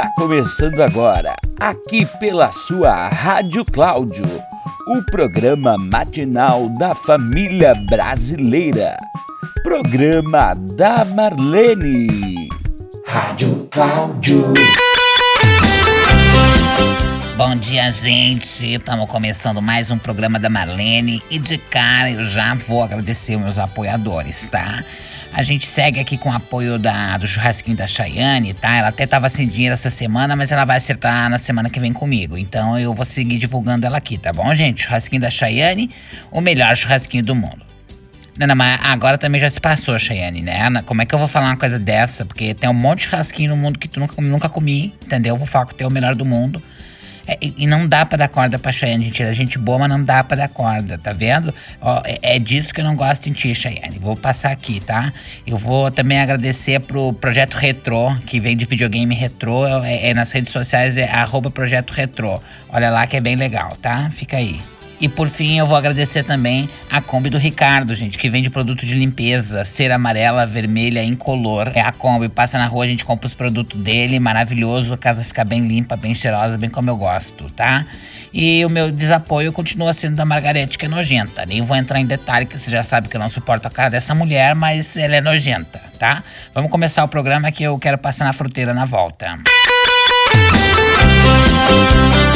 Está começando agora, aqui pela sua Rádio Cláudio, o programa matinal da família brasileira. Programa da Marlene. Rádio Cláudio. Bom dia, gente. Estamos começando mais um programa da Marlene e de cara eu já vou agradecer meus apoiadores, tá? A gente segue aqui com o apoio da, do churrasquinho da Chayane, tá? Ela até tava sem dinheiro essa semana, mas ela vai acertar na semana que vem comigo. Então eu vou seguir divulgando ela aqui, tá bom, gente? Churrasquinho da Chayane, o melhor churrasquinho do mundo. Não, não, mas agora também já se passou, Chayane, né? Como é que eu vou falar uma coisa dessa? Porque tem um monte de churrasquinho no mundo que tu nunca, nunca comi, entendeu? Eu vou falar que tem o melhor do mundo. É, e não dá pra dar corda pra Cheyenne, gente. Ela é gente boa, mas não dá pra dar corda, tá vendo? Ó, é, é, disso que eu não gosto em ti, Cheyenne. Vou passar aqui, tá? Eu vou também agradecer pro Projeto Retro, que vem de videogame retrô. É, é, nas redes sociais é arroba Projeto Retro. Olha lá que é bem legal, tá? Fica aí. E por fim, eu vou agradecer também a Kombi do Ricardo, gente, que vende produto de limpeza, cera amarela, vermelha, incolor. É a Kombi, passa na rua, a gente compra os produtos dele, maravilhoso, a casa fica bem limpa, bem cheirosa, bem como eu gosto, tá? E o meu desapoio continua sendo da Margarete, que é nojenta. Nem vou entrar em detalhe, que você já sabe que eu não suporto a cara dessa mulher, mas ela é nojenta, tá? Vamos começar o programa que eu quero passar na fruteira na volta. E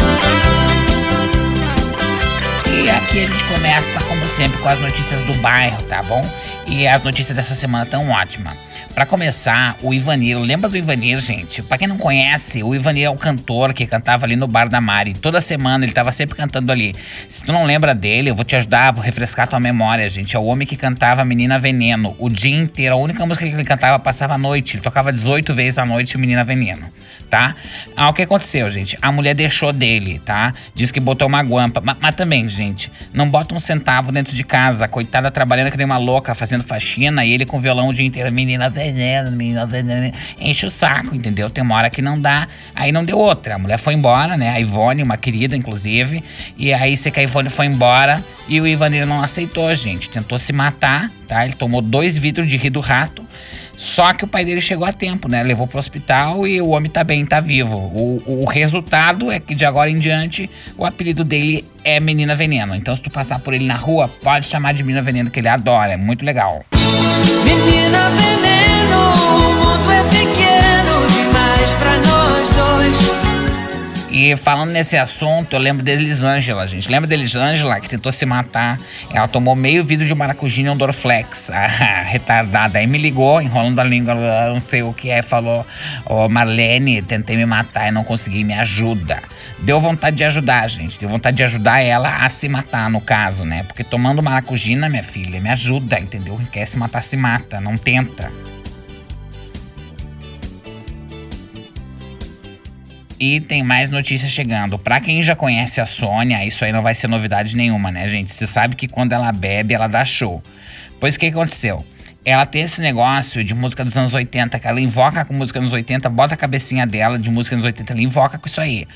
aqui a gente começa, como sempre, com as notícias do bairro, tá bom? E as notícias dessa semana estão ótimas. Para começar, o Ivanir, lembra do Ivanir, gente? Para quem não conhece, o Ivanir é o cantor que cantava ali no Bar da Mari. Toda semana ele tava sempre cantando ali. Se tu não lembra dele, eu vou te ajudar, vou refrescar tua memória, gente. É o homem que cantava Menina Veneno o dia inteiro. A única música que ele cantava passava à noite. Ele tocava 18 vezes à noite Menina Veneno, tá? Ah, o que aconteceu, gente? A mulher deixou dele, tá? Diz que botou uma guampa. Mas, mas também, gente, não bota um centavo dentro de casa. Coitada trabalhando que nem uma louca, fazendo faxina e ele com violão o dia inteiro. Menina Veneno veneno, menina veneno. Enche o saco, entendeu? Tem uma hora que não dá. Aí não deu outra. A mulher foi embora, né? A Ivone, uma querida, inclusive. E aí sei que a Ivone foi embora e o Ivanir não aceitou, gente. Tentou se matar, tá? Ele tomou dois vidros de rir do rato. Só que o pai dele chegou a tempo, né? Levou pro hospital e o homem tá bem, tá vivo. O, o resultado é que de agora em diante o apelido dele é Menina Veneno. Então se tu passar por ele na rua, pode chamar de Menina Veneno, que ele adora. É muito legal. Veneno, o mundo é pequeno demais pra nós dois. E falando nesse assunto, eu lembro de Elisângela, gente. Lembra de Elisângela que tentou se matar? Ela tomou meio vidro de maracujina e um Dorflex. Ah, retardada. Aí me ligou, enrolando a língua, não sei o que é. Falou: Ô oh, Marlene, tentei me matar e não consegui, me ajuda. Deu vontade de ajudar, gente. Deu vontade de ajudar ela a se matar, no caso, né? Porque tomando maracujina, minha filha, me ajuda, entendeu? Quem quer se matar, se mata, não tenta. E tem mais notícias chegando. Pra quem já conhece a Sônia, isso aí não vai ser novidade nenhuma, né, gente? Você sabe que quando ela bebe, ela dá show. Pois o que aconteceu? Ela tem esse negócio de música dos anos 80, que ela invoca com música dos anos 80, bota a cabecinha dela de música dos 80, ela invoca com isso aí.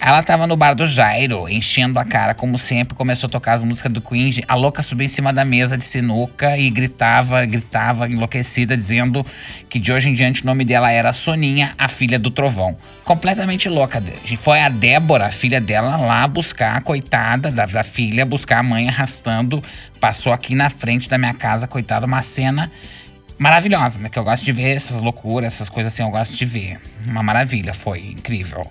Ela tava no bar do Jairo, enchendo a cara, como sempre, começou a tocar as músicas do Queen. A louca subiu em cima da mesa de sinuca e gritava, gritava, enlouquecida, dizendo que de hoje em diante o nome dela era Soninha, a filha do Trovão. Completamente louca. Foi a Débora, a filha dela, lá buscar, a coitada da, da filha, buscar a mãe arrastando. Passou aqui na frente da minha casa, coitada, uma cena maravilhosa, né? Que eu gosto de ver essas loucuras, essas coisas assim, eu gosto de ver. Uma maravilha, foi incrível.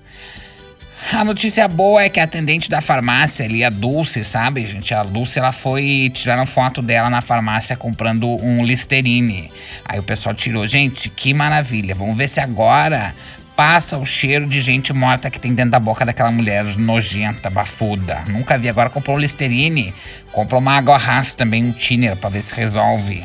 A notícia boa é que a atendente da farmácia ali, a Dulce, sabe, gente? A Dulce, ela foi. Tiraram foto dela na farmácia comprando um Listerine. Aí o pessoal tirou. Gente, que maravilha. Vamos ver se agora passa o cheiro de gente morta que tem dentro da boca daquela mulher nojenta, bafuda. Nunca vi. Agora comprou Listerine. Comprou uma água também, um thinner, pra ver se resolve.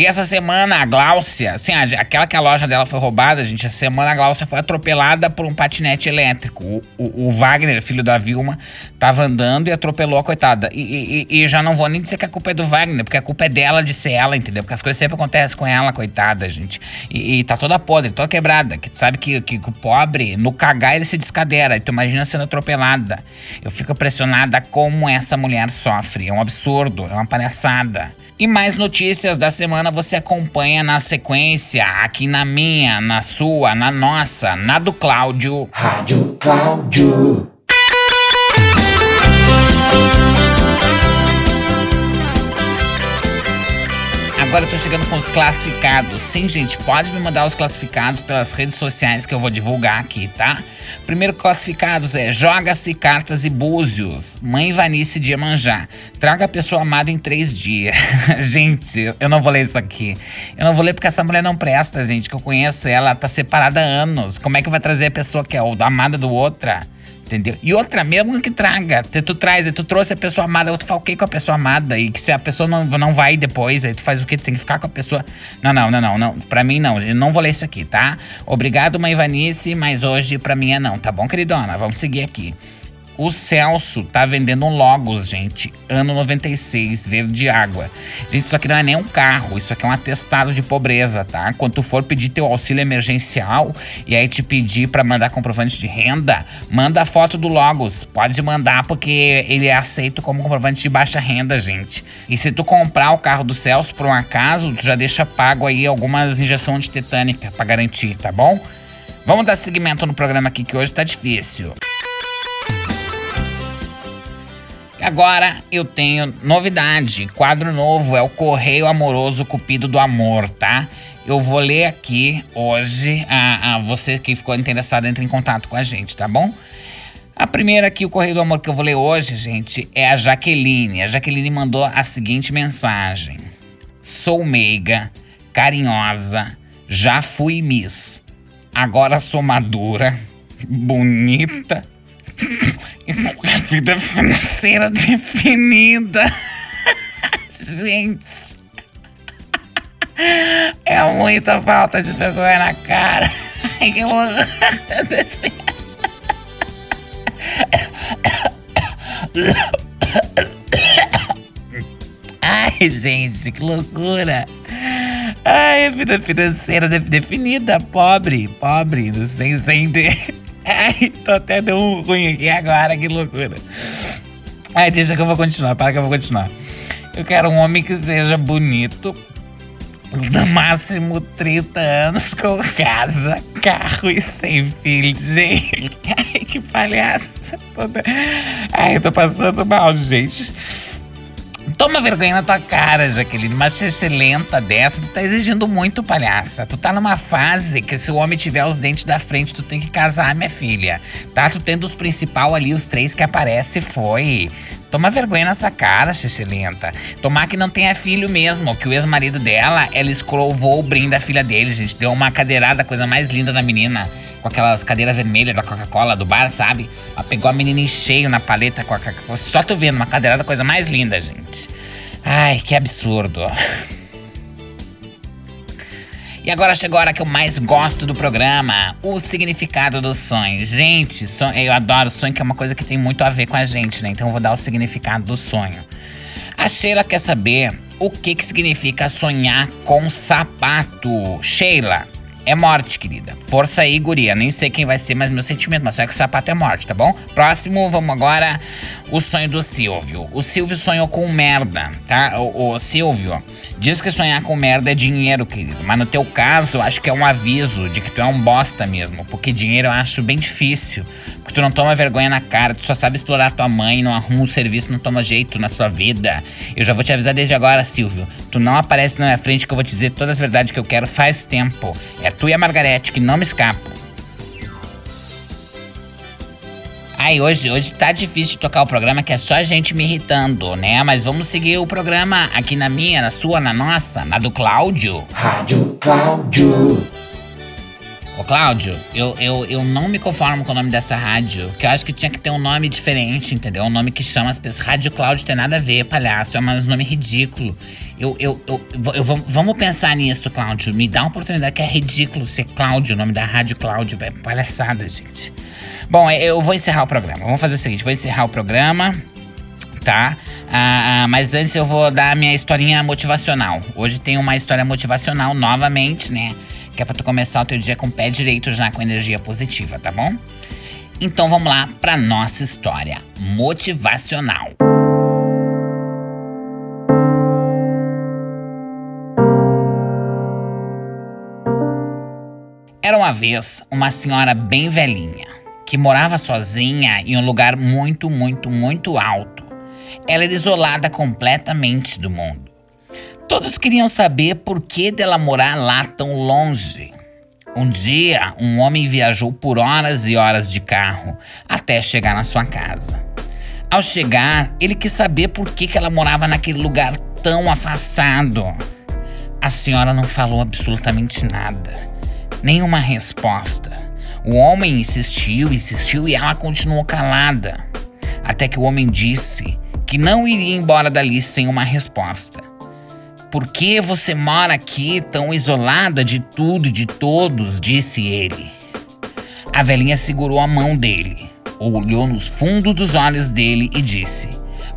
E essa semana a Gláucia, assim, aquela que a loja dela foi roubada, gente, essa semana a Gláucia foi atropelada por um patinete elétrico. O, o, o Wagner, filho da Vilma, tava andando e atropelou a coitada. E, e, e, já não vou nem dizer que a culpa é do Wagner, porque a culpa é dela de ser ela, entendeu? Porque as coisas sempre acontecem com ela, coitada, gente. E, e tá toda podre, toda quebrada. Que sabe que, que, que, o pobre, no cagar, ele se descadeira. E tu imagina sendo atropelada. Eu fico impressionada como essa mulher sofre. É um absurdo, é uma palhaçada. E mais notícias da semana semana você acompanha na sequência, aqui na minha, na sua, na nossa, na do Cláudio. Rádio Cláudio. Agora eu tô chegando com os classificados. Sim, gente, pode me mandar os classificados pelas redes sociais que eu vou divulgar aqui, tá? Primeiro classificados é Joga-se Cartas e Búzios, Mãe Vanice de Iemanjá. Traga a pessoa amada em três dias. gente, eu não vou ler isso aqui. Eu não vou ler porque essa mulher não presta, gente, que eu conheço ela, tá separada há anos. Como é que vai trazer a pessoa que é o amada do outra? Entendeu? E outra, mesmo que traga, tu, traz, tu trouxe a pessoa amada, tu fala o que com a pessoa amada? E que se a pessoa não, não vai depois, aí tu faz o que? Tu tem que ficar com a pessoa. Não, não, não, não, não. Pra mim não, eu não vou ler isso aqui, tá? Obrigado, mãe Vanice, mas hoje pra mim é não, tá bom, queridona? Vamos seguir aqui. O Celso tá vendendo um Logos, gente. Ano 96, verde água. Gente, isso aqui não é nem um carro, isso aqui é um atestado de pobreza, tá? Quando tu for pedir teu auxílio emergencial e aí te pedir para mandar comprovante de renda, manda a foto do Logos. Pode mandar porque ele é aceito como comprovante de baixa renda, gente. E se tu comprar o carro do Celso por um acaso, tu já deixa pago aí algumas injeções antitetânica para garantir, tá bom? Vamos dar seguimento no programa aqui que hoje tá difícil. Agora eu tenho novidade, quadro novo, é o Correio Amoroso Cupido do Amor, tá? Eu vou ler aqui hoje, a, a você que ficou interessado, entre em contato com a gente, tá bom? A primeira aqui, o Correio do Amor que eu vou ler hoje, gente, é a Jaqueline. A Jaqueline mandou a seguinte mensagem: Sou meiga, carinhosa, já fui Miss. Agora sou madura, bonita vida financeira definida. Gente. É muita falta de vergonha na cara. Que. Ai, gente, que loucura. Ai, a vida financeira definida, pobre, pobre, sem, ter Ai, tô até deu um ruim aqui agora, que loucura. Ai, deixa que eu vou continuar, para que eu vou continuar. Eu quero um homem que seja bonito, no máximo 30 anos, com casa, carro e sem filhos. Gente, ai, que palhaça. Ai, eu tô passando mal, gente. Toma vergonha na tua cara, Jaqueline. Uma lenta dessa, tu tá exigindo muito, palhaça. Tu tá numa fase que se o homem tiver os dentes da frente, tu tem que casar, minha filha. Tá? Tu tendo os principal ali, os três que aparece, foi. Toma vergonha nessa cara, lenta. Tomar que não tenha filho mesmo, que o ex-marido dela, ela escrovou o brinde da filha dele, gente. Deu uma cadeirada, coisa mais linda da menina. Com aquelas cadeiras vermelhas da Coca-Cola do bar, sabe? Ela pegou a menina em cheio na paleta com a Só tô vendo, uma cadeirada, coisa mais linda, gente. Ai, que absurdo. E agora chegou a hora que eu mais gosto do programa: o significado do sonho. Gente, sonho, eu adoro sonho, que é uma coisa que tem muito a ver com a gente, né? Então eu vou dar o significado do sonho. A Sheila quer saber o que, que significa sonhar com sapato. Sheila, é morte, querida. Força aí, guria. Nem sei quem vai ser, mas meu sentimento, mas só é que o sapato é morte, tá bom? Próximo, vamos agora. O sonho do Silvio. O Silvio sonhou com merda, tá? O, o Silvio diz que sonhar com merda é dinheiro, querido. Mas no teu caso, acho que é um aviso de que tu é um bosta mesmo. Porque dinheiro eu acho bem difícil. Porque tu não toma vergonha na cara, tu só sabe explorar tua mãe, não arruma um serviço, não toma jeito na sua vida. Eu já vou te avisar desde agora, Silvio. Tu não aparece na minha frente que eu vou te dizer todas as verdades que eu quero faz tempo. É tu e a Margarete que não me escapam. Ai, hoje, hoje tá difícil de tocar o programa, que é só gente me irritando, né? Mas vamos seguir o programa aqui na minha, na sua, na nossa, na do Cláudio. Rádio Cláudio. Ô, Cláudio, eu, eu, eu não me conformo com o nome dessa rádio, que eu acho que tinha que ter um nome diferente, entendeu? Um nome que chama as pessoas. Rádio Cláudio tem nada a ver, palhaço, é um nome ridículo. Eu, eu, eu, eu, vamos pensar nisso, Cláudio. Me dá uma oportunidade que é ridículo ser Cláudio, o nome da rádio Cláudio. É palhaçada, gente. Bom, é, eu vou encerrar o programa. Vamos fazer o seguinte: vou encerrar o programa, tá? Ah, ah, mas antes eu vou dar a minha historinha motivacional. Hoje tem uma história motivacional novamente, né? Que é pra tu começar o teu dia com o pé direito já com energia positiva, tá bom? Então vamos lá pra nossa história motivacional. Uma vez uma senhora bem velhinha que morava sozinha em um lugar muito, muito, muito alto. Ela era isolada completamente do mundo. Todos queriam saber por que dela morar lá tão longe. Um dia, um homem viajou por horas e horas de carro até chegar na sua casa. Ao chegar, ele quis saber por que, que ela morava naquele lugar tão afastado. A senhora não falou absolutamente nada, nenhuma resposta. O homem insistiu, insistiu e ela continuou calada. Até que o homem disse que não iria embora dali sem uma resposta. Por que você mora aqui tão isolada de tudo e de todos? disse ele. A velhinha segurou a mão dele, olhou nos fundos dos olhos dele e disse: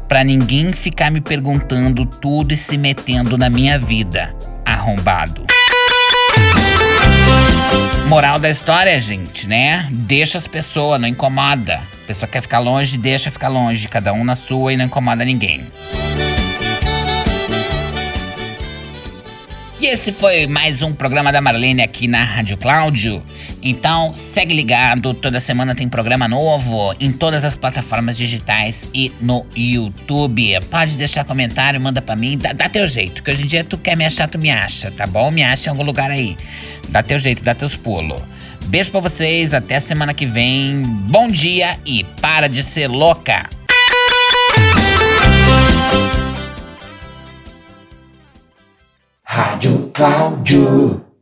Para ninguém ficar me perguntando tudo e se metendo na minha vida, arrombado. Moral da história, gente, né? Deixa as pessoas, não incomoda. A pessoa quer ficar longe, deixa ficar longe, cada um na sua e não incomoda ninguém. E esse foi mais um programa da Marlene aqui na Rádio Cláudio. Então, segue ligado, toda semana tem programa novo em todas as plataformas digitais e no YouTube. Pode deixar comentário, manda pra mim, dá, dá teu jeito, que hoje em dia tu quer me achar, tu me acha, tá bom? Me acha em algum lugar aí. Dá teu jeito, dá teus pulos. Beijo pra vocês, até semana que vem. Bom dia e para de ser louca! Rádio Cláudio.